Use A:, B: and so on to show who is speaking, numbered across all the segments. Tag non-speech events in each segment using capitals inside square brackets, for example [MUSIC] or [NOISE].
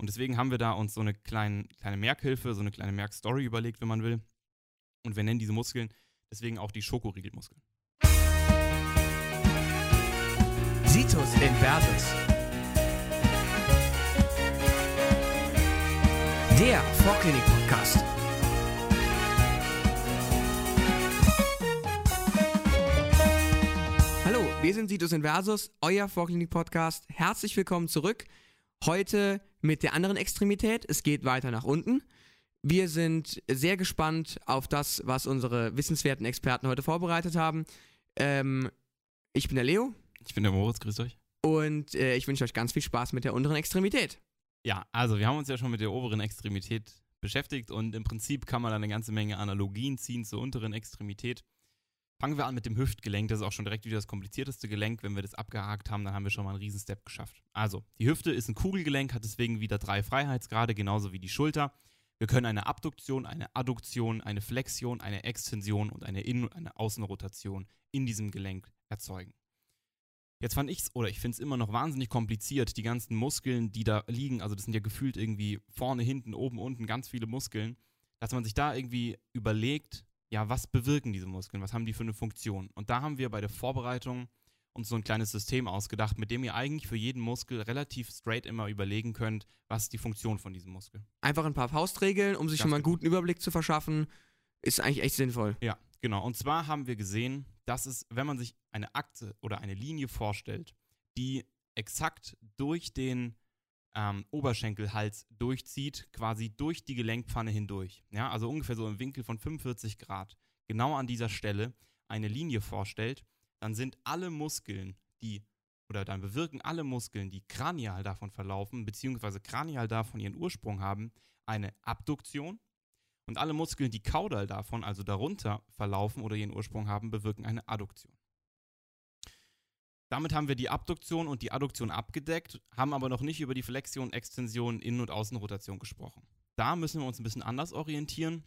A: Und deswegen haben wir da uns so eine kleine, kleine Merkhilfe, so eine kleine Merkstory überlegt, wenn man will. Und wir nennen diese Muskeln deswegen auch die Schokoriegelmuskeln.
B: Situs Inversus. Der Vorklinik-Podcast. Hallo, wir sind Situs Inversus, euer Vorklinik-Podcast. Herzlich willkommen zurück. Heute mit der anderen Extremität. Es geht weiter nach unten. Wir sind sehr gespannt auf das, was unsere wissenswerten Experten heute vorbereitet haben. Ähm, ich bin der Leo.
A: Ich bin der Moritz, grüßt euch.
B: Und äh, ich wünsche euch ganz viel Spaß mit der unteren Extremität.
A: Ja, also wir haben uns ja schon mit der oberen Extremität beschäftigt und im Prinzip kann man da eine ganze Menge Analogien ziehen zur unteren Extremität. Fangen wir an mit dem Hüftgelenk. Das ist auch schon direkt wieder das komplizierteste Gelenk. Wenn wir das abgehakt haben, dann haben wir schon mal einen Riesenstep geschafft. Also, die Hüfte ist ein Kugelgelenk, hat deswegen wieder drei Freiheitsgrade, genauso wie die Schulter. Wir können eine Abduktion, eine Adduktion, eine Flexion, eine Extension und eine Innen- und eine Außenrotation in diesem Gelenk erzeugen. Jetzt fand ich es, oder ich finde es immer noch wahnsinnig kompliziert, die ganzen Muskeln, die da liegen, also das sind ja gefühlt irgendwie vorne, hinten, oben, unten ganz viele Muskeln, dass man sich da irgendwie überlegt, ja, was bewirken diese Muskeln, was haben die für eine Funktion? Und da haben wir bei der Vorbereitung uns so ein kleines System ausgedacht, mit dem ihr eigentlich für jeden Muskel relativ straight immer überlegen könnt, was ist die Funktion von diesem Muskel.
B: Einfach ein paar Faustregeln, um sich
A: Ganz
B: schon mal einen
A: genau.
B: guten Überblick zu verschaffen. Ist eigentlich echt sinnvoll.
A: Ja, genau. Und zwar haben wir gesehen, dass es, wenn man sich eine Akte oder eine Linie vorstellt, die exakt durch den ähm, Oberschenkelhals durchzieht, quasi durch die Gelenkpfanne hindurch. Ja, also ungefähr so im Winkel von 45 Grad, genau an dieser Stelle eine Linie vorstellt, dann sind alle Muskeln, die oder dann bewirken alle Muskeln, die kranial davon verlaufen, beziehungsweise kranial davon ihren Ursprung haben, eine Abduktion. Und alle Muskeln, die kaudal davon, also darunter verlaufen oder ihren Ursprung haben, bewirken eine Adduktion. Damit haben wir die Abduktion und die Adduktion abgedeckt, haben aber noch nicht über die Flexion, Extension, Innen- und Außenrotation gesprochen. Da müssen wir uns ein bisschen anders orientieren.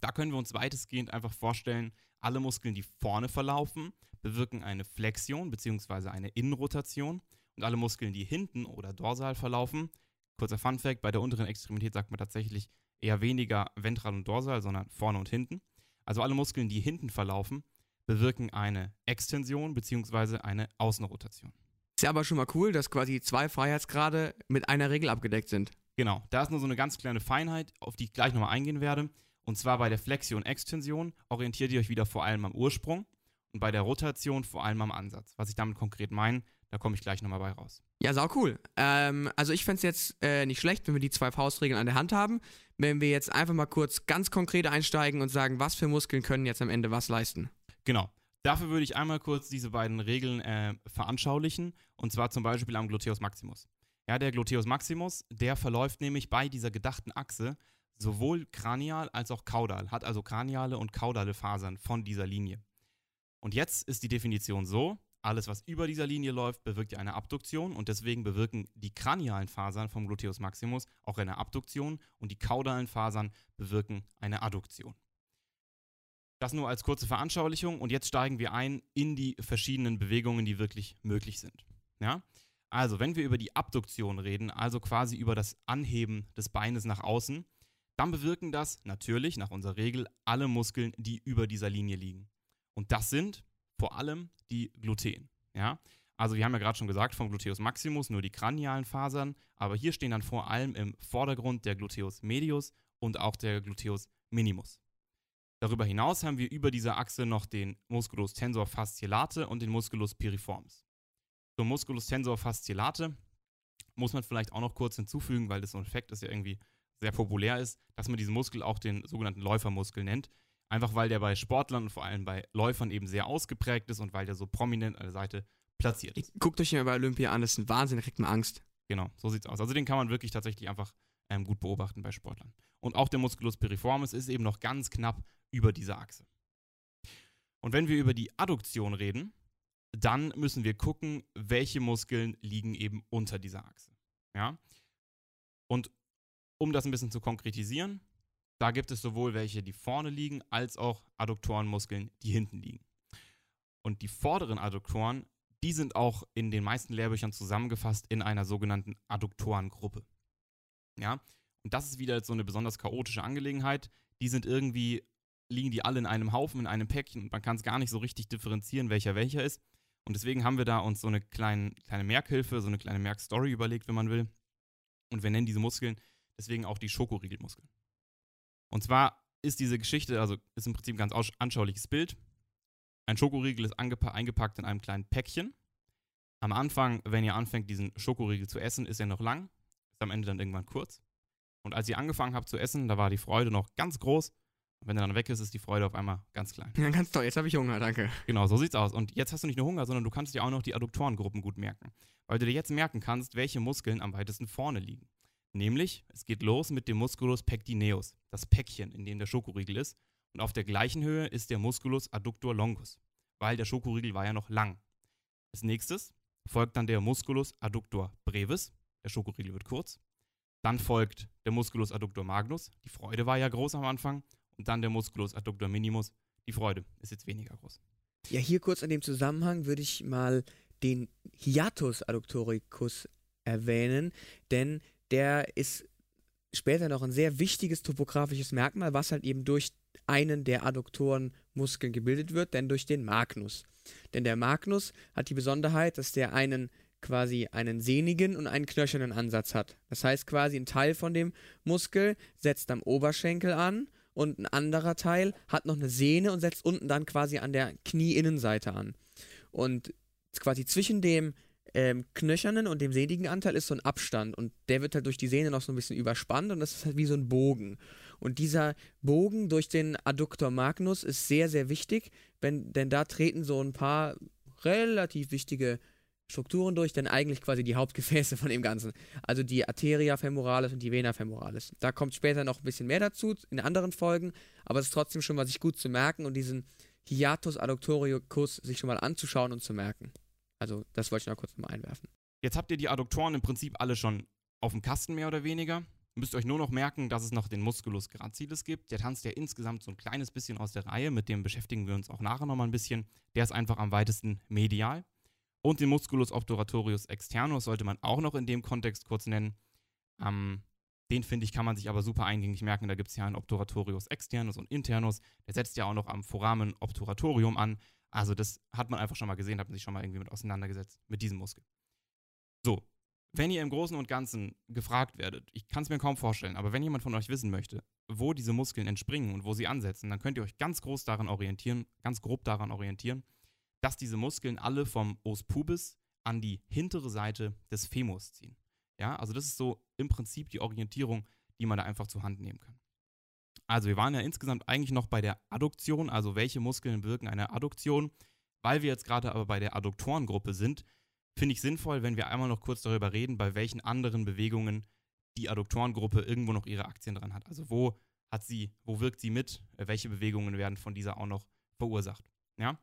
A: Da können wir uns weitestgehend einfach vorstellen, alle Muskeln, die vorne verlaufen, bewirken eine Flexion bzw. eine Innenrotation und alle Muskeln, die hinten oder dorsal verlaufen, kurzer Funfact, bei der unteren Extremität sagt man tatsächlich eher weniger ventral und dorsal, sondern vorne und hinten. Also alle Muskeln, die hinten verlaufen, bewirken eine Extension bzw. eine Außenrotation.
B: Ist ja aber schon mal cool, dass quasi zwei Freiheitsgrade mit einer Regel abgedeckt sind.
A: Genau, da ist nur so eine ganz kleine Feinheit, auf die ich gleich nochmal eingehen werde. Und zwar bei der Flexion-Extension orientiert ihr euch wieder vor allem am Ursprung und bei der Rotation vor allem am Ansatz. Was ich damit konkret meine, da komme ich gleich nochmal bei raus.
B: Ja, sau cool. Ähm, also ich fände es jetzt äh, nicht schlecht, wenn wir die zwei Faustregeln an der Hand haben, wenn wir jetzt einfach mal kurz ganz konkret einsteigen und sagen, was für Muskeln können jetzt am Ende was leisten.
A: Genau. Dafür würde ich einmal kurz diese beiden Regeln äh, veranschaulichen. Und zwar zum Beispiel am Gluteus Maximus. Ja, der Gluteus Maximus, der verläuft nämlich bei dieser gedachten Achse sowohl kranial als auch kaudal, hat also kraniale und kaudale Fasern von dieser Linie. Und jetzt ist die Definition so, alles, was über dieser Linie läuft, bewirkt ja eine Abduktion und deswegen bewirken die kranialen Fasern vom Gluteus Maximus auch eine Abduktion und die kaudalen Fasern bewirken eine Adduktion. Das nur als kurze Veranschaulichung und jetzt steigen wir ein in die verschiedenen Bewegungen, die wirklich möglich sind. Ja? Also, wenn wir über die Abduktion reden, also quasi über das Anheben des Beines nach außen, dann bewirken das natürlich nach unserer Regel alle Muskeln, die über dieser Linie liegen. Und das sind vor allem die Gluten. Ja? Also wir haben ja gerade schon gesagt, vom Gluteus maximus nur die kranialen Fasern, aber hier stehen dann vor allem im Vordergrund der Gluteus medius und auch der Gluteus minimus. Darüber hinaus haben wir über dieser Achse noch den Musculus tensor fasciolate und den Musculus piriformis. Zum Musculus tensor fasciolate muss man vielleicht auch noch kurz hinzufügen, weil das so ein Effekt ist, der irgendwie sehr populär ist, dass man diesen Muskel auch den sogenannten Läufermuskel nennt. Einfach weil der bei Sportlern und vor allem bei Läufern eben sehr ausgeprägt ist und weil der so prominent an der Seite platziert ist.
B: Guckt euch den mal bei Olympia an, das ist ein Wahnsinn, da kriegt man Angst.
A: Genau, so sieht's aus. Also den kann man wirklich tatsächlich einfach ähm, gut beobachten bei Sportlern. Und auch der Musculus piriformis ist eben noch ganz knapp über dieser Achse. Und wenn wir über die Adduktion reden, dann müssen wir gucken, welche Muskeln liegen eben unter dieser Achse. Ja? Und um das ein bisschen zu konkretisieren, da gibt es sowohl welche, die vorne liegen, als auch Adduktorenmuskeln, die hinten liegen. Und die vorderen Adduktoren, die sind auch in den meisten Lehrbüchern zusammengefasst in einer sogenannten Adduktorengruppe. Ja, und das ist wieder so eine besonders chaotische Angelegenheit. Die sind irgendwie, liegen die alle in einem Haufen, in einem Päckchen und man kann es gar nicht so richtig differenzieren, welcher welcher ist. Und deswegen haben wir da uns so eine kleine, kleine Merkhilfe, so eine kleine Merkstory überlegt, wenn man will. Und wir nennen diese Muskeln deswegen auch die Schokoriegelmuskeln. Und zwar ist diese Geschichte, also ist im Prinzip ein ganz anschauliches Bild. Ein Schokoriegel ist eingepackt in einem kleinen Päckchen. Am Anfang, wenn ihr anfängt, diesen Schokoriegel zu essen, ist er noch lang, ist am Ende dann irgendwann kurz. Und als ihr angefangen habt zu essen, da war die Freude noch ganz groß. Und wenn er dann weg ist, ist die Freude auf einmal ganz klein.
B: Ja, ganz toll. Jetzt habe ich Hunger, danke.
A: Genau, so sieht's aus. Und jetzt hast du nicht nur Hunger, sondern du kannst dir auch noch die Adduktorengruppen gut merken. Weil du dir jetzt merken kannst, welche Muskeln am weitesten vorne liegen. Nämlich, es geht los mit dem Musculus pectineus, das Päckchen, in dem der Schokoriegel ist. Und auf der gleichen Höhe ist der Musculus adductor longus, weil der Schokoriegel war ja noch lang. Als nächstes folgt dann der Musculus adductor brevis, der Schokoriegel wird kurz. Dann folgt der Musculus adductor magnus, die Freude war ja groß am Anfang. Und dann der Musculus adductor minimus, die Freude ist jetzt weniger groß.
B: Ja, hier kurz in dem Zusammenhang würde ich mal den Hiatus adductoricus erwähnen, denn der ist später noch ein sehr wichtiges topografisches Merkmal, was halt eben durch einen der Adduktorenmuskeln gebildet wird, denn durch den Magnus. Denn der Magnus hat die Besonderheit, dass der einen quasi einen sehnigen und einen knöchernen Ansatz hat. Das heißt quasi ein Teil von dem Muskel setzt am Oberschenkel an und ein anderer Teil hat noch eine Sehne und setzt unten dann quasi an der Knieinnenseite an. Und quasi zwischen dem ähm, knöchernen und dem sehnigen Anteil ist so ein Abstand und der wird halt durch die Sehne noch so ein bisschen überspannt und das ist halt wie so ein Bogen. Und dieser Bogen durch den Adductor magnus ist sehr, sehr wichtig, wenn, denn da treten so ein paar relativ wichtige Strukturen durch, denn eigentlich quasi die Hauptgefäße von dem Ganzen. Also die Arteria femoralis und die Vena femoralis. Da kommt später noch ein bisschen mehr dazu in anderen Folgen, aber es ist trotzdem schon mal sich gut zu merken und diesen Hiatus adductoricus sich schon mal anzuschauen und zu merken. Also, das wollte ich noch kurz mal einwerfen.
A: Jetzt habt ihr die Adduktoren im Prinzip alle schon auf dem Kasten mehr oder weniger. Müsst euch nur noch merken, dass es noch den Musculus gracilis gibt. Der tanzt ja insgesamt so ein kleines bisschen aus der Reihe, mit dem beschäftigen wir uns auch nachher nochmal ein bisschen. Der ist einfach am weitesten medial. Und den Musculus obturatorius externus sollte man auch noch in dem Kontext kurz nennen. Ähm, den finde ich, kann man sich aber super eingängig merken. Da gibt es ja einen Obturatorius externus und internus. Der setzt ja auch noch am Foramen obturatorium an. Also das hat man einfach schon mal gesehen, hat man sich schon mal irgendwie mit auseinandergesetzt, mit diesem Muskel. So, wenn ihr im Großen und Ganzen gefragt werdet, ich kann es mir kaum vorstellen, aber wenn jemand von euch wissen möchte, wo diese Muskeln entspringen und wo sie ansetzen, dann könnt ihr euch ganz groß daran orientieren, ganz grob daran orientieren, dass diese Muskeln alle vom Os pubis an die hintere Seite des Femurs ziehen. Ja, also das ist so im Prinzip die Orientierung, die man da einfach zur Hand nehmen kann. Also wir waren ja insgesamt eigentlich noch bei der Adduktion, also welche Muskeln wirken eine Adduktion. Weil wir jetzt gerade aber bei der Adduktorengruppe sind, finde ich sinnvoll, wenn wir einmal noch kurz darüber reden, bei welchen anderen Bewegungen die Adduktorengruppe irgendwo noch ihre Aktien dran hat. Also wo hat sie, wo wirkt sie mit, welche Bewegungen werden von dieser auch noch verursacht. Ja?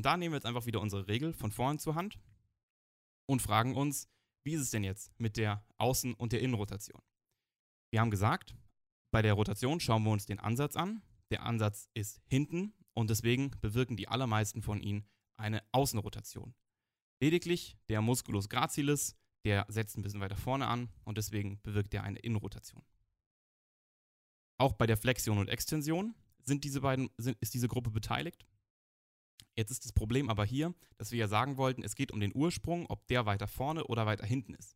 A: Und da nehmen wir jetzt einfach wieder unsere Regel von vorn zur Hand und fragen uns, wie ist es denn jetzt mit der Außen- und der Innenrotation? Wir haben gesagt, bei der Rotation schauen wir uns den Ansatz an. Der Ansatz ist hinten und deswegen bewirken die allermeisten von ihnen eine Außenrotation. Lediglich der Musculus gracilis, der setzt ein bisschen weiter vorne an und deswegen bewirkt er eine Innenrotation. Auch bei der Flexion und Extension sind diese beiden, sind, ist diese Gruppe beteiligt. Jetzt ist das Problem aber hier, dass wir ja sagen wollten, es geht um den Ursprung, ob der weiter vorne oder weiter hinten ist.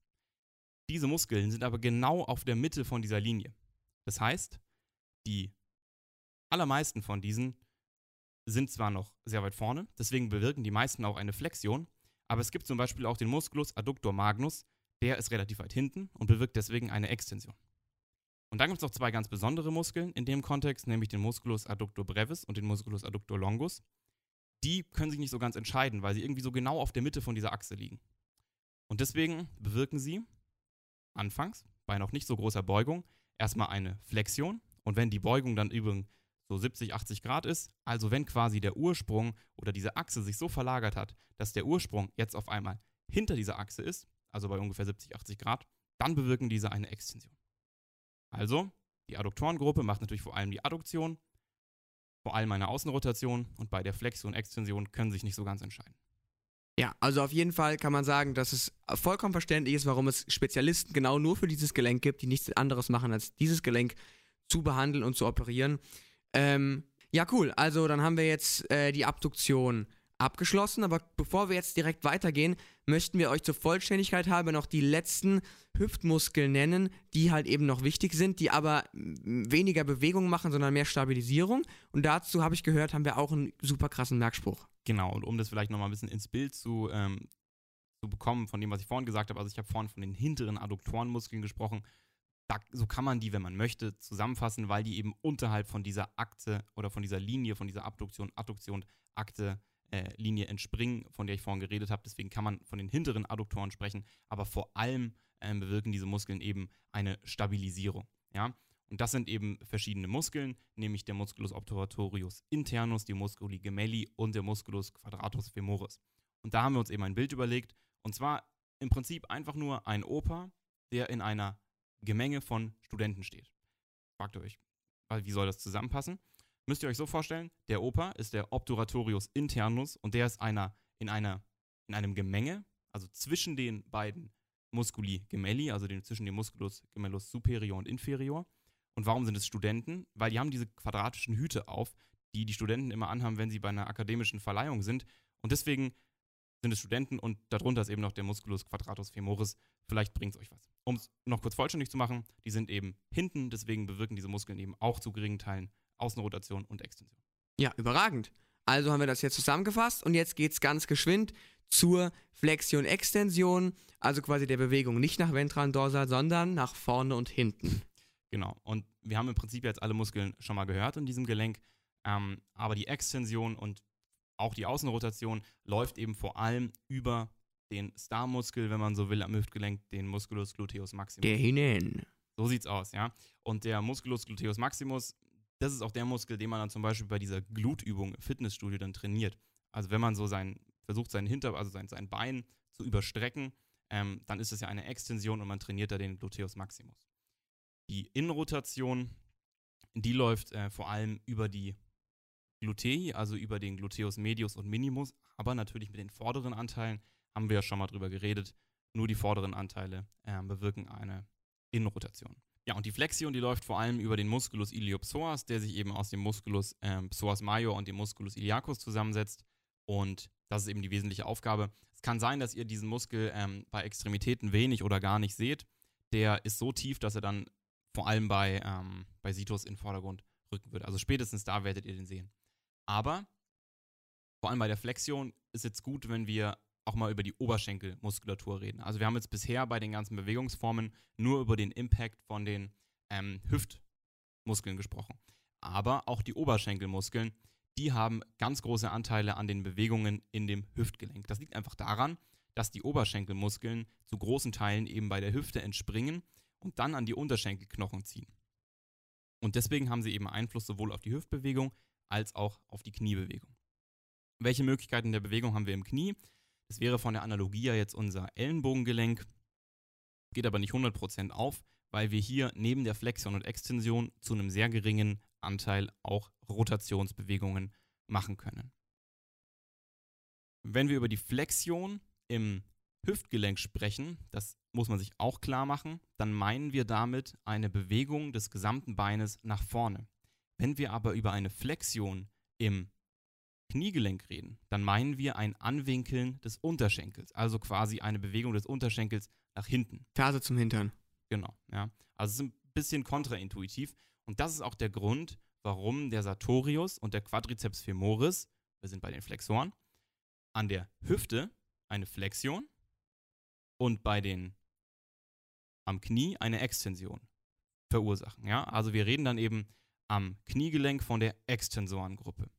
A: Diese Muskeln sind aber genau auf der Mitte von dieser Linie. Das heißt, die allermeisten von diesen sind zwar noch sehr weit vorne, deswegen bewirken die meisten auch eine Flexion, aber es gibt zum Beispiel auch den Musculus adductor magnus, der ist relativ weit hinten und bewirkt deswegen eine Extension. Und dann gibt es noch zwei ganz besondere Muskeln in dem Kontext, nämlich den Musculus adductor brevis und den Musculus adductor longus. Die können sich nicht so ganz entscheiden, weil sie irgendwie so genau auf der Mitte von dieser Achse liegen. Und deswegen bewirken sie anfangs bei noch nicht so großer Beugung erstmal eine Flexion und wenn die Beugung dann übrigens so 70, 80 Grad ist, also wenn quasi der Ursprung oder diese Achse sich so verlagert hat, dass der Ursprung jetzt auf einmal hinter dieser Achse ist, also bei ungefähr 70, 80 Grad, dann bewirken diese eine Extension. Also, die Adduktorengruppe macht natürlich vor allem die Adduktion, vor allem eine Außenrotation und bei der Flexion und Extension können sich nicht so ganz entscheiden.
B: Ja, also auf jeden Fall kann man sagen, dass es vollkommen verständlich ist, warum es Spezialisten genau nur für dieses Gelenk gibt, die nichts anderes machen, als dieses Gelenk zu behandeln und zu operieren. Ähm, ja, cool. Also dann haben wir jetzt äh, die Abduktion abgeschlossen, aber bevor wir jetzt direkt weitergehen, möchten wir euch zur Vollständigkeit halber noch die letzten Hüftmuskeln nennen, die halt eben noch wichtig sind, die aber weniger Bewegung machen, sondern mehr Stabilisierung. Und dazu habe ich gehört, haben wir auch einen super krassen Merkspruch.
A: Genau, und um das vielleicht nochmal ein bisschen ins Bild zu, ähm, zu bekommen, von dem, was ich vorhin gesagt habe, also ich habe vorhin von den hinteren Adduktorenmuskeln gesprochen. Da, so kann man die, wenn man möchte, zusammenfassen, weil die eben unterhalb von dieser Akte oder von dieser Linie, von dieser Abduktion, Adduktion, Akte äh, Linie entspringen, von der ich vorhin geredet habe. Deswegen kann man von den hinteren Adduktoren sprechen, aber vor allem ähm, bewirken diese Muskeln eben eine Stabilisierung. Ja? Und das sind eben verschiedene Muskeln, nämlich der Musculus obturatorius internus, die Musculi gemelli und der Musculus quadratus femoris. Und da haben wir uns eben ein Bild überlegt, und zwar im Prinzip einfach nur ein Opa, der in einer Gemenge von Studenten steht. Fragt ihr euch, wie soll das zusammenpassen? Müsst ihr euch so vorstellen, der Opa ist der Obturatorius internus und der ist einer, in, einer, in einem Gemenge, also zwischen den beiden Musculi gemelli, also den, zwischen dem Musculus gemellus superior und inferior. Und warum sind es Studenten? Weil die haben diese quadratischen Hüte auf, die die Studenten immer anhaben, wenn sie bei einer akademischen Verleihung sind. Und deswegen sind es Studenten und darunter ist eben noch der Musculus quadratus femoris. Vielleicht bringt es euch was. Um es noch kurz vollständig zu machen, die sind eben hinten, deswegen bewirken diese Muskeln eben auch zu geringen Teilen Außenrotation und Extension.
B: Ja, überragend. Also haben wir das jetzt zusammengefasst und jetzt geht es ganz geschwind zur Flexion-Extension, also quasi der Bewegung nicht nach ventralen dorsal, sondern nach vorne und hinten.
A: Genau. Und wir haben im Prinzip jetzt alle Muskeln schon mal gehört in diesem Gelenk, ähm, aber die Extension und auch die Außenrotation läuft eben vor allem über den Starmuskel, wenn man so will, am Hüftgelenk, den Musculus gluteus maximus.
B: Der hinein.
A: So sieht's aus, ja. Und der Musculus gluteus maximus das ist auch der Muskel, den man dann zum Beispiel bei dieser Glutübung im Fitnessstudio dann trainiert. Also wenn man so sein, versucht, sein Hinter, also sein, sein Bein zu überstrecken, ähm, dann ist das ja eine Extension und man trainiert da den Gluteus Maximus. Die Innenrotation, die läuft äh, vor allem über die Glutei, also über den Gluteus Medius und Minimus, aber natürlich mit den vorderen Anteilen haben wir ja schon mal drüber geredet. Nur die vorderen Anteile äh, bewirken eine Innenrotation. Ja, und die Flexion, die läuft vor allem über den Musculus iliopsoas, der sich eben aus dem Musculus ähm, psoas major und dem Musculus iliacus zusammensetzt. Und das ist eben die wesentliche Aufgabe. Es kann sein, dass ihr diesen Muskel ähm, bei Extremitäten wenig oder gar nicht seht. Der ist so tief, dass er dann vor allem bei, ähm, bei Situs in den Vordergrund rücken wird. Also spätestens da werdet ihr den sehen. Aber vor allem bei der Flexion ist jetzt gut, wenn wir auch mal über die Oberschenkelmuskulatur reden. Also wir haben jetzt bisher bei den ganzen Bewegungsformen nur über den Impact von den ähm, Hüftmuskeln gesprochen. Aber auch die Oberschenkelmuskeln, die haben ganz große Anteile an den Bewegungen in dem Hüftgelenk. Das liegt einfach daran, dass die Oberschenkelmuskeln zu großen Teilen eben bei der Hüfte entspringen und dann an die Unterschenkelknochen ziehen. Und deswegen haben sie eben Einfluss sowohl auf die Hüftbewegung als auch auf die Kniebewegung. Welche Möglichkeiten der Bewegung haben wir im Knie? Das wäre von der Analogie ja jetzt unser Ellenbogengelenk, geht aber nicht 100% auf, weil wir hier neben der Flexion und Extension zu einem sehr geringen Anteil auch Rotationsbewegungen machen können. Wenn wir über die Flexion im Hüftgelenk sprechen, das muss man sich auch klar machen, dann meinen wir damit eine Bewegung des gesamten Beines nach vorne. Wenn wir aber über eine Flexion im Kniegelenk reden, dann meinen wir ein Anwinkeln des Unterschenkels, also quasi eine Bewegung des Unterschenkels nach hinten.
B: Ferse zum Hintern.
A: Genau, ja. Also es ist ein bisschen kontraintuitiv und das ist auch der Grund, warum der Sartorius und der Quadriceps femoris, wir sind bei den Flexoren, an der Hüfte eine Flexion und bei den am Knie eine Extension verursachen, ja? Also wir reden dann eben am Kniegelenk von der Extensorengruppe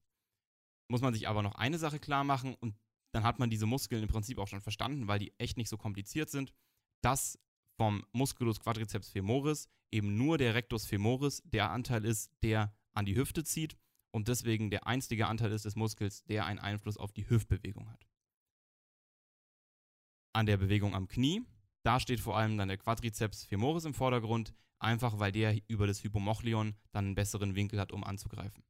A: muss man sich aber noch eine Sache klar machen und dann hat man diese Muskeln im Prinzip auch schon verstanden, weil die echt nicht so kompliziert sind, dass vom Musculus quadriceps femoris eben nur der Rectus femoris der Anteil ist, der an die Hüfte zieht und deswegen der einzige Anteil ist des Muskels, der einen Einfluss auf die Hüftbewegung hat. An der Bewegung am Knie, da steht vor allem dann der Quadriceps femoris im Vordergrund, einfach weil der über das Hypomochlion dann einen besseren Winkel hat, um anzugreifen.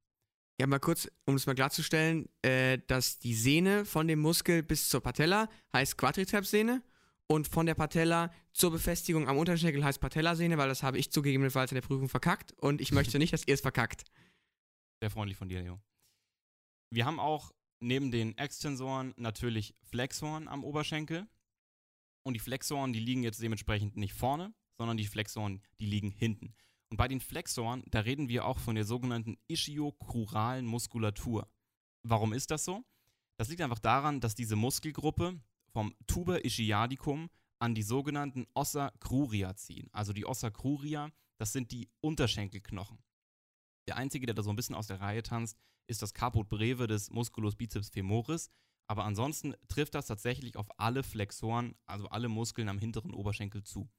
B: Ja, mal kurz, um es mal klarzustellen, äh, dass die Sehne von dem Muskel bis zur Patella heißt Quadrizepssehne und von der Patella zur Befestigung am Unterschenkel heißt Patellasehne, weil das habe ich zugegebenenfalls in der Prüfung verkackt und ich möchte nicht, dass ihr es verkackt.
A: Sehr freundlich von dir, Leo. Wir haben auch neben den Extensoren natürlich Flexoren am Oberschenkel. Und die Flexoren, die liegen jetzt dementsprechend nicht vorne, sondern die Flexoren, die liegen hinten. Und bei den Flexoren, da reden wir auch von der sogenannten ischiokruralen Muskulatur. Warum ist das so? Das liegt einfach daran, dass diese Muskelgruppe vom Tuber ischiadicum an die sogenannten Ossa cruria ziehen. Also die Ossa cruria, das sind die Unterschenkelknochen. Der einzige, der da so ein bisschen aus der Reihe tanzt, ist das Caput breve des Musculus biceps femoris. Aber ansonsten trifft das tatsächlich auf alle Flexoren, also alle Muskeln am hinteren Oberschenkel zu.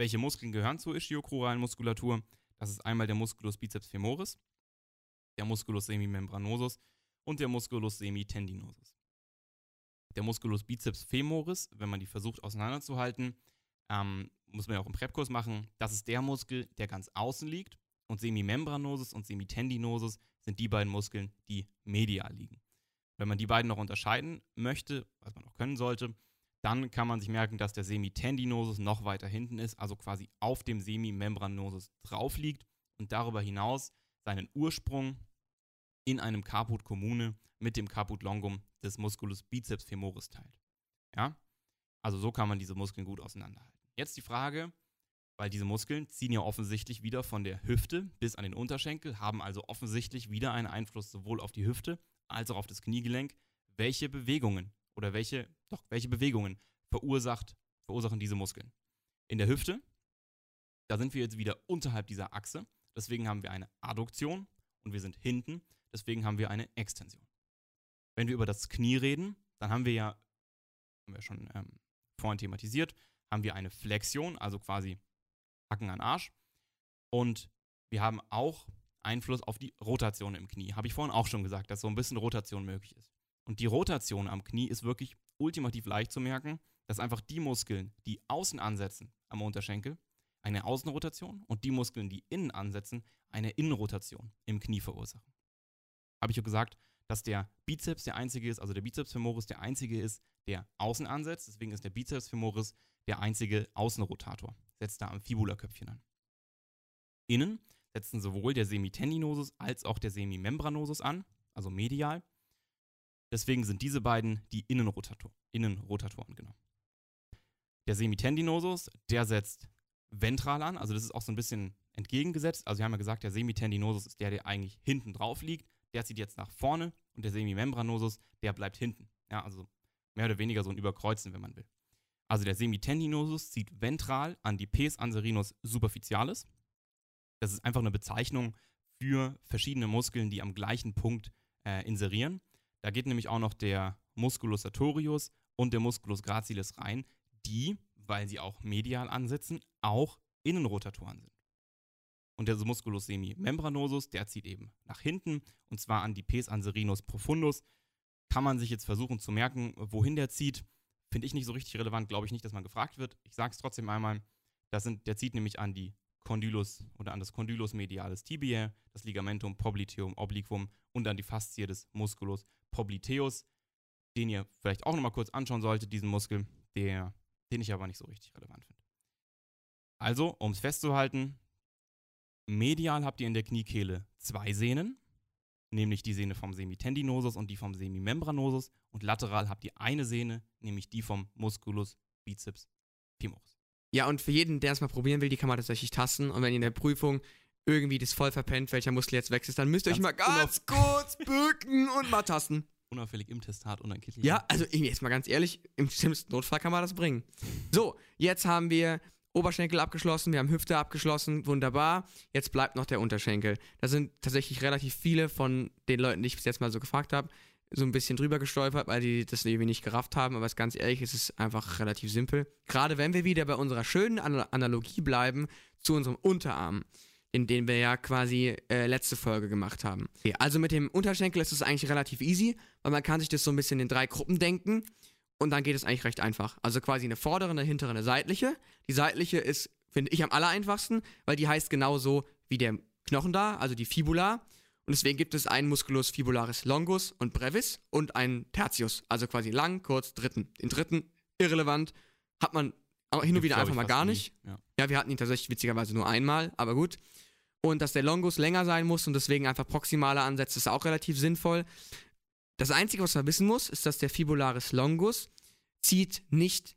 A: Welche Muskeln gehören zur ischiokruralen Muskulatur? Das ist einmal der Musculus biceps femoris, der Musculus semimembranosus und der Musculus semitendinosus. Der Musculus biceps femoris, wenn man die versucht auseinanderzuhalten, ähm, muss man ja auch im Prepkurs machen, das ist der Muskel, der ganz außen liegt und semimembranosus und semitendinosus sind die beiden Muskeln, die medial liegen. Wenn man die beiden noch unterscheiden möchte, was man auch können sollte, dann kann man sich merken, dass der Semitendinosus noch weiter hinten ist, also quasi auf dem Semimembranosus drauf liegt und darüber hinaus seinen Ursprung in einem Caput Commune mit dem Caput Longum des Musculus biceps femoris teilt. Ja? Also so kann man diese Muskeln gut auseinanderhalten. Jetzt die Frage, weil diese Muskeln ziehen ja offensichtlich wieder von der Hüfte bis an den Unterschenkel, haben also offensichtlich wieder einen Einfluss sowohl auf die Hüfte als auch auf das Kniegelenk. Welche Bewegungen oder welche, doch, welche Bewegungen verursacht, verursachen diese Muskeln? In der Hüfte, da sind wir jetzt wieder unterhalb dieser Achse, deswegen haben wir eine Adduktion und wir sind hinten, deswegen haben wir eine Extension. Wenn wir über das Knie reden, dann haben wir ja, haben wir schon ähm, vorhin thematisiert, haben wir eine Flexion, also quasi Hacken an Arsch. Und wir haben auch Einfluss auf die Rotation im Knie. Habe ich vorhin auch schon gesagt, dass so ein bisschen Rotation möglich ist. Und die Rotation am Knie ist wirklich ultimativ leicht zu merken, dass einfach die Muskeln, die außen ansetzen am Unterschenkel, eine Außenrotation und die Muskeln, die innen ansetzen, eine Innenrotation im Knie verursachen. Habe ich ja gesagt, dass der Bizeps der einzige ist, also der Bizeps femoris der einzige ist, der außen ansetzt. Deswegen ist der Bizeps femoris der einzige Außenrotator. Setzt da am Fibulaköpfchen an. Innen setzen sowohl der Semitendinosus als auch der Semimembranosus an, also medial. Deswegen sind diese beiden die Innenrotator, Innenrotatoren, genau. Der Semitendinosus, der setzt ventral an, also das ist auch so ein bisschen entgegengesetzt. Also wir haben ja gesagt, der Semitendinosus ist der, der eigentlich hinten drauf liegt. Der zieht jetzt nach vorne und der Semimembranosus, der bleibt hinten. Ja, also mehr oder weniger so ein Überkreuzen, wenn man will. Also der Semitendinosus zieht ventral an die Pes anserinus superficialis. Das ist einfach eine Bezeichnung für verschiedene Muskeln, die am gleichen Punkt äh, inserieren. Da geht nämlich auch noch der Musculus sartorius und der Musculus gracilis rein, die, weil sie auch medial ansetzen, auch Innenrotatoren sind. Und der Musculus semimembranosus, der zieht eben nach hinten und zwar an die Pes anserinus profundus. Kann man sich jetzt versuchen zu merken, wohin der zieht. Finde ich nicht so richtig relevant, glaube ich nicht, dass man gefragt wird. Ich sage es trotzdem einmal. Das sind, der zieht nämlich an die Condylus oder an das Condylus medialis tibiae, das Ligamentum popliteum obliquum und an die Faszie des Musculus popliteus, den ihr vielleicht auch nochmal kurz anschauen solltet, diesen Muskel, der, den ich aber nicht so richtig relevant finde. Also, um es festzuhalten, medial habt ihr in der Kniekehle zwei Sehnen, nämlich die Sehne vom Semitendinosus und die vom Semimembranosus und lateral habt ihr eine Sehne, nämlich die vom Musculus biceps femoris.
B: Ja, und für jeden, der es mal probieren will, die kann man tatsächlich tasten. Und wenn ihr in der Prüfung irgendwie das voll verpennt, welcher Muskel jetzt wächst, dann müsst ihr euch mal ganz kurz bücken und mal tasten.
A: Unauffällig im Testat und ein Kittel.
B: Ja, also jetzt mal ganz ehrlich, im schlimmsten Notfall kann man das bringen. So, jetzt haben wir Oberschenkel abgeschlossen, wir haben Hüfte abgeschlossen, wunderbar. Jetzt bleibt noch der Unterschenkel. Da sind tatsächlich relativ viele von den Leuten, die ich bis jetzt mal so gefragt habe, so ein bisschen drüber gestolpert, weil die das irgendwie nicht gerafft haben. Aber ganz ehrlich, es ist einfach relativ simpel. Gerade wenn wir wieder bei unserer schönen Analogie bleiben zu unserem Unterarm, in den wir ja quasi äh, letzte Folge gemacht haben. Okay, also mit dem Unterschenkel ist es eigentlich relativ easy, weil man kann sich das so ein bisschen in drei Gruppen denken und dann geht es eigentlich recht einfach. Also quasi eine vordere, eine hintere, eine seitliche. Die seitliche ist, finde ich, am aller einfachsten, weil die heißt genauso wie der Knochen da, also die Fibula. Und deswegen gibt es einen Musculus fibularis longus und brevis und einen tertius, also quasi lang, kurz, dritten. Den dritten, irrelevant, hat man auch hin und wieder einfach mal gar nicht.
A: Ja.
B: Ja, wir hatten ihn tatsächlich witzigerweise nur einmal, aber gut. Und dass der Longus länger sein muss und deswegen einfach proximale Ansätze ist auch relativ sinnvoll. Das Einzige, was man wissen muss, ist, dass der Fibularis longus zieht nicht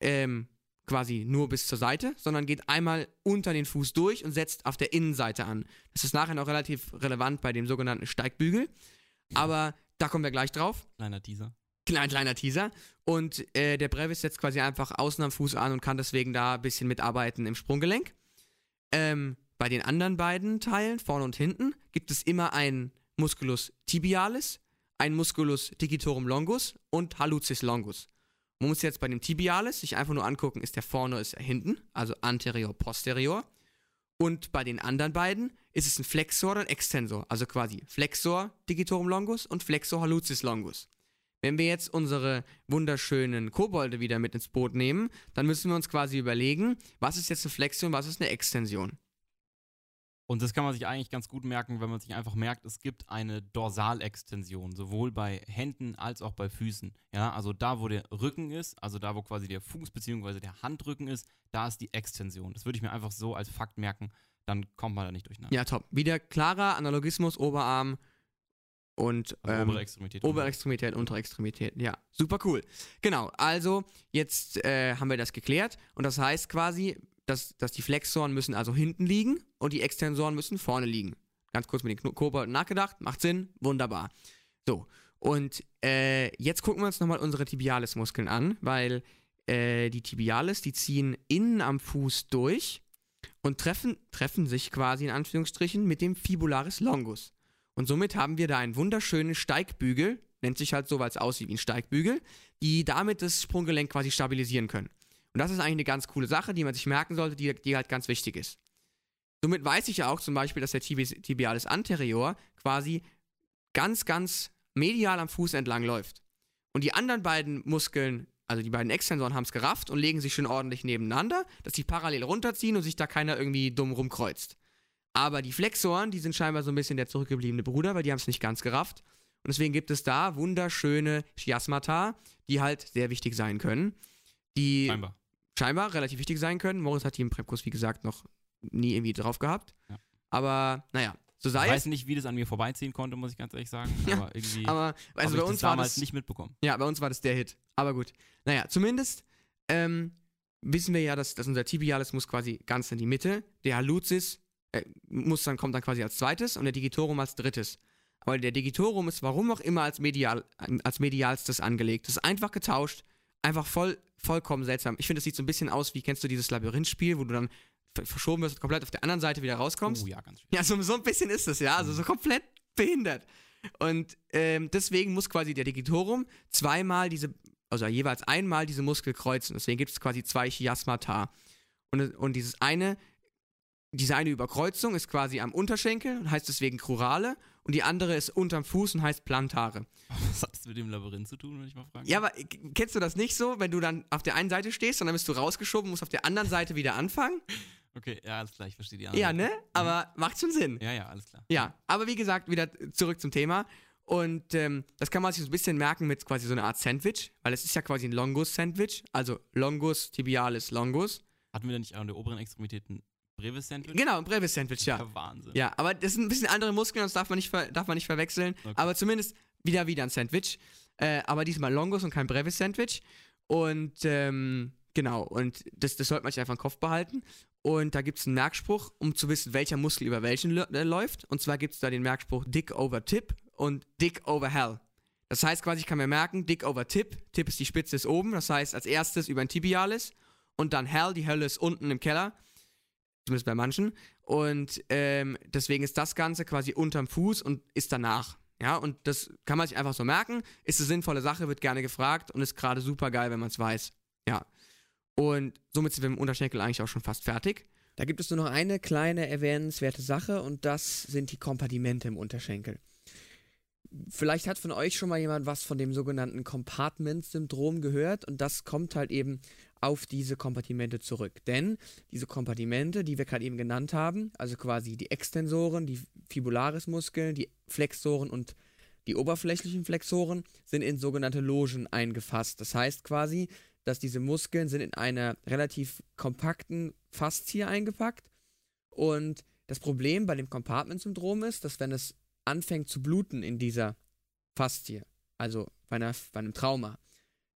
B: ähm, quasi nur bis zur Seite, sondern geht einmal unter den Fuß durch und setzt auf der Innenseite an. Das ist nachher noch relativ relevant bei dem sogenannten Steigbügel. Aber da kommen wir gleich drauf.
A: Kleiner Teaser.
B: Kleiner, kleiner Teaser. Und äh, der Brevis setzt quasi einfach außen am Fuß an und kann deswegen da ein bisschen mitarbeiten im Sprunggelenk. Ähm, bei den anderen beiden Teilen, vorne und hinten, gibt es immer einen Musculus tibialis, einen Musculus digitorum longus und hallucis longus. Man muss jetzt bei dem tibialis sich einfach nur angucken, ist der vorne, ist er hinten, also anterior, posterior. Und bei den anderen beiden ist es ein Flexor oder ein Extensor, also quasi Flexor digitorum longus und Flexor hallucis longus. Wenn wir jetzt unsere wunderschönen Kobolde wieder mit ins Boot nehmen, dann müssen wir uns quasi überlegen, was ist jetzt eine Flexion, was ist eine Extension.
A: Und das kann man sich eigentlich ganz gut merken, wenn man sich einfach merkt, es gibt eine Dorsalextension, sowohl bei Händen als auch bei Füßen. Ja, also da, wo der Rücken ist, also da, wo quasi der Fuß bzw. der Handrücken ist, da ist die Extension. Das würde ich mir einfach so als Fakt merken, dann kommt man da nicht durcheinander.
B: Ja, top. Wieder klarer Analogismus, Oberarm und
A: Also
B: ähm,
A: obere Extremität.
B: Obere Extremität, untere Extremität. Ja, super cool. Genau, also jetzt äh, haben wir das geklärt und das heißt quasi, dass, dass die Flexoren müssen also hinten liegen und die Extensoren müssen vorne liegen. Ganz kurz mit den Kobolden nachgedacht, macht Sinn, wunderbar. So, und äh, jetzt gucken wir uns nochmal unsere Tibialis-Muskeln an, weil äh, die Tibialis, die ziehen innen am Fuß durch und treffen, treffen sich quasi in Anführungsstrichen mit dem Fibularis longus. Und somit haben wir da einen wunderschönen Steigbügel, nennt sich halt so, weil es aussieht wie ein Steigbügel, die damit das Sprunggelenk quasi stabilisieren können. Und das ist eigentlich eine ganz coole Sache, die man sich merken sollte, die, die halt ganz wichtig ist. Somit weiß ich ja auch zum Beispiel, dass der Tibialis anterior quasi ganz, ganz medial am Fuß entlang läuft. Und die anderen beiden Muskeln, also die beiden Extensoren, haben es gerafft und legen sich schön ordentlich nebeneinander, dass die parallel runterziehen und sich da keiner irgendwie dumm rumkreuzt. Aber die Flexoren, die sind scheinbar so ein bisschen der zurückgebliebene Bruder, weil die haben es nicht ganz gerafft. Und deswegen gibt es da wunderschöne Chiasmata, die halt sehr wichtig sein können. Die
A: Scheinbar.
B: Scheinbar relativ wichtig sein können. Moritz hat die im Präpkurs, wie gesagt, noch nie irgendwie drauf gehabt.
A: Ja.
B: Aber naja, so
A: Ich
B: sei
A: weiß
B: es.
A: nicht, wie das an mir vorbeiziehen konnte, muss ich ganz ehrlich sagen. [LAUGHS]
B: Ja,
A: aber irgendwie
B: Aber also bei
A: ich
B: uns
A: das
B: war
A: damals
B: das
A: nicht mitbekommen.
B: Ja, bei uns war das der Hit. Aber gut. Naja, zumindest ähm, wissen wir ja, dass, dass unser Tibialis muss quasi ganz in die Mitte. Der Hallucis äh, muss dann, kommt dann quasi als zweites und der Digitorum als drittes. Aber der Digitorum ist warum auch immer als, medial, als medialstes angelegt. Das ist einfach getauscht. Einfach voll, vollkommen seltsam. Ich finde, das sieht so ein bisschen aus wie, kennst du dieses Labyrinthspiel, wo du dann ver- verschoben wirst und komplett auf der anderen Seite wieder rauskommst?
A: Oh ja, ganz schön.
B: Ja, so, so ein bisschen ist es, ja. Also so komplett behindert. Und ähm, deswegen muss quasi der Digitorum zweimal diese, also jeweils einmal diese Muskel kreuzen. Deswegen gibt es quasi zwei Chiasmata. Und, und dieses eine, diese eine Überkreuzung ist quasi am Unterschenkel und heißt deswegen Krurale. Und die andere ist unterm Fuß und heißt Plantare. [LAUGHS]
A: Was hat das mit dem Labyrinth zu tun, wenn ich mal fragen
B: Ja, aber kennst du das nicht so, wenn du dann auf der einen Seite stehst und dann bist du rausgeschoben, musst auf der anderen Seite wieder anfangen? [LAUGHS]
A: Okay, ja, alles klar, ich verstehe die Antwort.
B: Ja, ne? Aber macht schon Sinn.
A: Ja, ja, alles klar.
B: Ja, aber wie gesagt, wieder zurück zum Thema. Und ähm, das kann man sich so ein bisschen merken mit quasi so einer Art Sandwich, weil es ist ja quasi ein Longus-Sandwich, also Longus tibialis longus.
A: Hatten wir da nicht an der oberen Extremität ein Brevis-Sandwich?
B: Genau, ein Brevis-Sandwich, ja.
A: Ja, Wahnsinn.
B: Ja, aber das sind ein bisschen andere Muskeln, das darf man nicht, ver darf man nicht verwechseln.
A: Okay.
B: Aber zumindest wieder wieder ein Sandwich. Äh, aber diesmal Longus und kein Brevis-Sandwich. Und ähm, genau, und das, das sollte man sich einfach im Kopf behalten. Und da gibt es einen Merkspruch, um zu wissen, welcher Muskel über welchen äh, läuft. Und zwar gibt es da den Merkspruch Dick over Tip und Dick over Hell. Das heißt quasi, ich kann mir merken, Dick over Tip. Tip ist die Spitze ist oben. Das heißt, als erstes über ein Tibialis. Und dann Hell, die Hölle ist unten im Keller. Zumindest bei manchen. Und ähm, deswegen ist das Ganze quasi unterm Fuß und ist danach. Ja, und das kann man sich einfach so merken. Ist eine sinnvolle Sache, wird gerne gefragt und ist gerade super geil, wenn man es weiß. Ja. Und somit sind wir im Unterschenkel eigentlich auch schon fast fertig. Da gibt es nur noch eine kleine erwähnenswerte Sache und das sind die Kompartimente im Unterschenkel. Vielleicht hat von euch schon mal jemand was von dem sogenannten Compartment-Syndrom gehört und das kommt halt eben auf diese Kompartimente zurück. Denn diese Kompartimente, die wir gerade eben genannt haben, also quasi die Extensoren, die Fibularismuskeln, die Flexoren und die oberflächlichen Flexoren, sind in sogenannte Logen eingefasst. Das heißt quasi, dass diese Muskeln sind in einer relativ kompakten Faszie eingepackt. Und das Problem bei dem Compartment-Syndrom ist, dass wenn es anfängt zu bluten in dieser Faszie, also bei, einer, bei einem Trauma,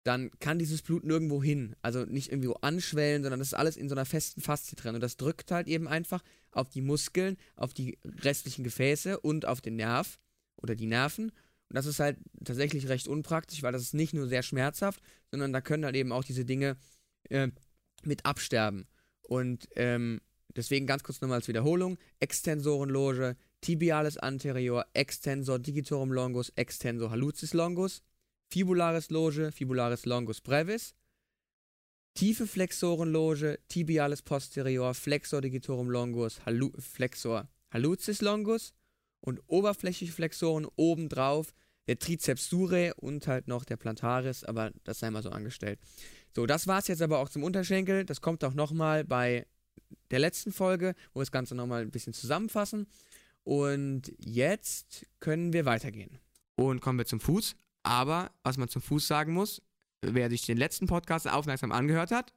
B: dann kann dieses Blut nirgendwo hin. Also nicht irgendwo anschwellen, sondern das ist alles in so einer festen Faszie drin. Und das drückt halt eben einfach auf die Muskeln, auf die restlichen Gefäße und auf den Nerv oder die Nerven. Und das ist halt tatsächlich recht unpraktisch, weil das ist nicht nur sehr schmerzhaft, sondern da können halt eben auch diese Dinge äh, mit absterben. Und ähm, deswegen ganz kurz nochmal als Wiederholung: Extensorenloge, Tibialis anterior, Extensor digitorum longus, Extensor hallucis longus. Fibularis Loge, Fibularis longus brevis, tiefe Flexorenloge, Tibialis posterior, Flexor digitorum longus, Hallu Flexor hallucis longus und oberflächliche Flexoren obendrauf, der Trizeps surae und halt noch der Plantaris, aber das sei mal so angestellt. So, das war es jetzt aber auch zum Unterschenkel. Das kommt auch nochmal bei der letzten Folge, wo wir das Ganze nochmal ein bisschen zusammenfassen. Und jetzt können wir weitergehen. Und kommen wir zum Fuß. Aber was man zum Fuß sagen muss, wer sich den letzten Podcast aufmerksam angehört hat,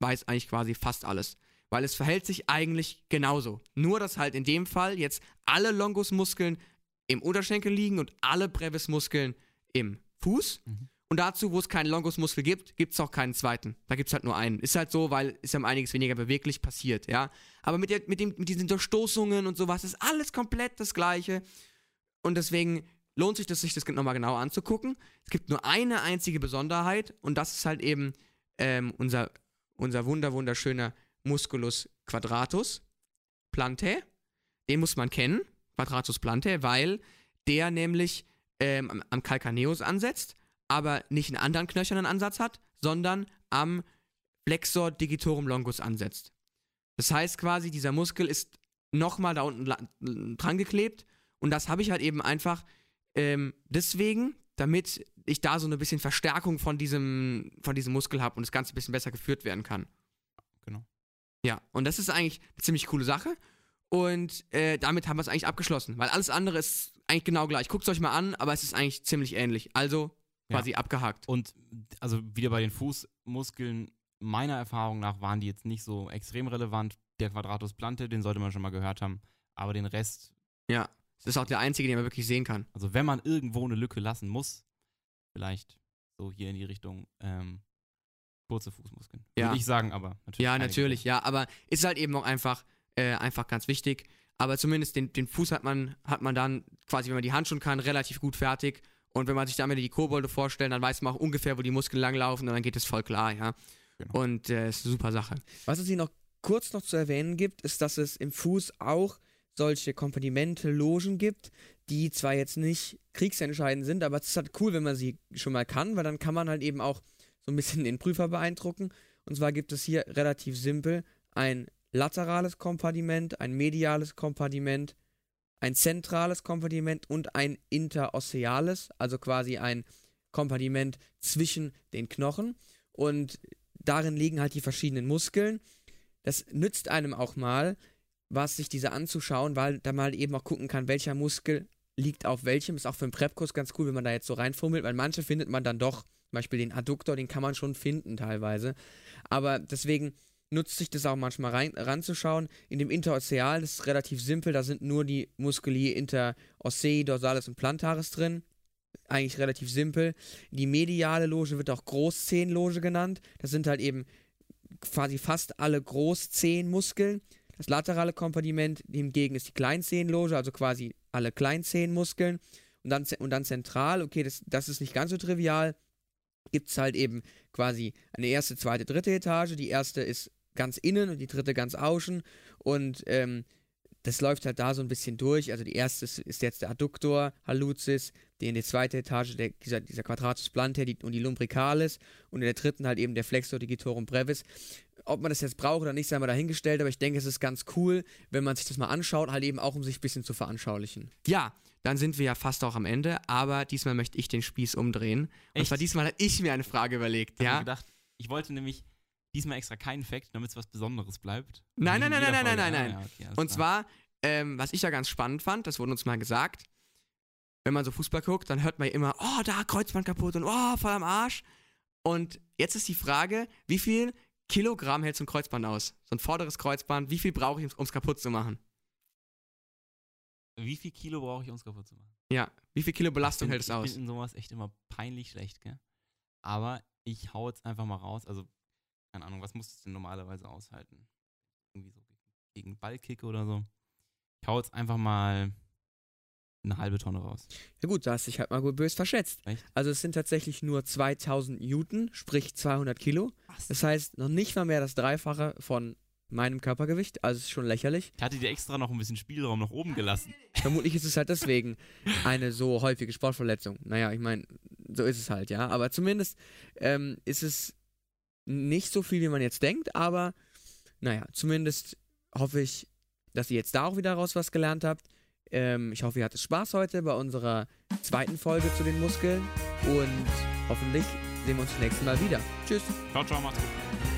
B: weiß eigentlich quasi fast alles. Weil es verhält sich eigentlich genauso. Nur, dass halt in dem Fall jetzt alle Longusmuskeln im Unterschenkel liegen und alle Brevismuskeln im Fuß. Mhm. Und dazu, wo es keinen Longusmuskel gibt, gibt es auch keinen zweiten. Da gibt es halt nur einen. Ist halt so, weil ist ja um einiges weniger beweglich passiert, ja. Aber mit, der, mit, dem, mit diesen Durchstoßungen und sowas ist alles komplett das Gleiche. Und deswegen lohnt sich das, sich das nochmal genau anzugucken. Es gibt nur eine einzige Besonderheit und das ist halt eben ähm, unser, unser wunder, wunderschöner Musculus quadratus plantae. Den muss man kennen, quadratus plantae, weil der nämlich ähm, am, am Calcaneus ansetzt, aber nicht einen anderen knöchernen Ansatz hat, sondern am Flexor digitorum longus ansetzt. Das heißt quasi, dieser Muskel ist nochmal da unten dran geklebt und das habe ich halt eben einfach ähm, deswegen, damit ich da so eine bisschen Verstärkung von diesem, von diesem Muskel habe und das Ganze ein bisschen besser geführt werden kann.
A: Genau.
B: Ja, und das ist eigentlich eine ziemlich coole Sache. Und äh, damit haben wir es eigentlich abgeschlossen, weil alles andere ist eigentlich genau gleich. Guckt es euch mal an, aber es ist eigentlich ziemlich ähnlich. Also quasi ja. abgehakt.
A: Und also wieder bei den Fußmuskeln, meiner Erfahrung nach waren die jetzt nicht so extrem relevant. Der Quadratus plante, den sollte man schon mal gehört haben. Aber den Rest.
B: Ja. Das ist auch der einzige, den man wirklich sehen kann.
A: Also wenn man irgendwo eine Lücke lassen muss, vielleicht so hier in die Richtung ähm, kurze Fußmuskeln.
B: Ja.
A: Würde ich sagen, aber
B: natürlich. Ja, natürlich, ja, aber ist halt eben auch einfach, äh, einfach ganz wichtig. Aber zumindest den, den Fuß hat man, hat man dann quasi, wenn man die Hand schon kann, relativ gut fertig. Und wenn man sich damit die Kobolde vorstellt, dann weiß man auch ungefähr, wo die Muskeln langlaufen und dann geht es voll klar, ja. Genau. Und äh, ist eine super Sache. Was es hier noch kurz noch zu erwähnen gibt, ist, dass es im Fuß auch solche Kompartimente, Logen gibt, die zwar jetzt nicht kriegsentscheidend sind, aber es ist halt cool, wenn man sie schon mal kann, weil dann kann man halt eben auch so ein bisschen den Prüfer beeindrucken. Und zwar gibt es hier relativ simpel ein laterales Kompartiment, ein mediales Kompartiment, ein zentrales Kompartiment und ein interosseales, also quasi ein Kompartiment zwischen den Knochen. Und darin liegen halt die verschiedenen Muskeln. Das nützt einem auch mal, was, sich diese anzuschauen, weil da mal eben auch gucken kann, welcher Muskel liegt auf welchem. Ist auch für einen Prep-Kurs ganz cool, wenn man da jetzt so reinfummelt, weil manche findet man dann doch. Zum Beispiel den Adduktor, den kann man schon finden teilweise. Aber deswegen nutzt sich das auch manchmal rein, ranzuschauen. In dem Interosseal, das ist relativ simpel, da sind nur die Musculi interossei, dorsalis und plantaris drin. Eigentlich relativ simpel. Die mediale Loge wird auch Großzehenloge genannt. Das sind halt eben quasi fast alle Großzehenmuskeln. Das laterale Kompartiment hingegen ist die Kleinzehenloge, also quasi alle Kleinzehenmuskeln. Und dann, und dann zentral, okay, das, das ist nicht ganz so trivial, gibt es halt eben quasi eine erste, zweite, dritte Etage. Die erste ist ganz innen und die dritte ganz außen. Und ähm, das läuft halt da so ein bisschen durch. Also die erste ist, jetzt der Adduktor hallucis, die in der zweiten Etage der, dieser, dieser Quadratus plantar die, und die Lumbricalis und in der dritten halt eben der Flexor digitorum brevis. Ob man das jetzt braucht oder nicht, sei mal dahingestellt, aber ich denke, es ist ganz cool, wenn man sich das mal anschaut, halt eben auch um sich ein bisschen zu veranschaulichen. Ja, dann sind wir ja fast auch am Ende. Aber diesmal möchte ich den Spieß umdrehen. Und
A: Echt?
B: zwar diesmal habe ich mir eine Frage überlegt.
A: Ich hab
B: Ja?
A: gedacht, ich wollte nämlich diesmal extra keinen Fact, damit es was Besonderes bleibt.
B: Nein, nein,
A: in
B: nein, nein, nein, nein,
A: Ah,
B: nein.
A: ja, okay,
B: Und zwar, ähm, was ich ja ganz spannend fand, das wurde uns mal gesagt, wenn man so Fußball guckt, dann hört man ja immer, oh, da Kreuzband kaputt und oh, voll am Arsch. Und jetzt ist die Frage, wie viel Kilogramm hält so ein Kreuzband aus? So ein vorderes Kreuzband, wie viel brauche ich, um es kaputt zu machen?
A: Wie viel Kilo brauche ich, um es kaputt zu machen?
B: Ja, wie viel Kilo Belastung
A: ich bin,
B: hält es
A: ich
B: aus?
A: bin in sowas echt immer peinlich schlecht, gell? Aber ich hau jetzt einfach mal raus. Also, keine Ahnung, was muss es denn normalerweise aushalten? Irgendwie so gegen Ballkick oder so. Ich hau jetzt einfach mal eine halbe Tonne raus.
B: Ja gut, da hast dich halt mal gut bös verschätzt.
A: Echt?
B: Also es sind tatsächlich nur 2000 Newton, sprich 200 Kilo.
A: Was?
B: Das heißt, noch nicht mal mehr das Dreifache von meinem Körpergewicht. Also es ist schon lächerlich.
A: Ich hatte dir extra noch ein bisschen Spielraum nach oben gelassen.
B: Vermutlich ist es halt deswegen eine so häufige Sportverletzung. Naja, ich meine, so ist es halt, ja. Aber zumindest ähm, ist es nicht so viel, wie man jetzt denkt, aber naja, zumindest hoffe ich, dass ihr jetzt da auch wieder raus was gelernt habt. Ähm, ich hoffe, ihr hattet Spaß heute bei unserer zweiten Folge zu den Muskeln und hoffentlich sehen wir uns das nächste Mal wieder. Tschüss.
A: Ciao, ciao, macht's gut.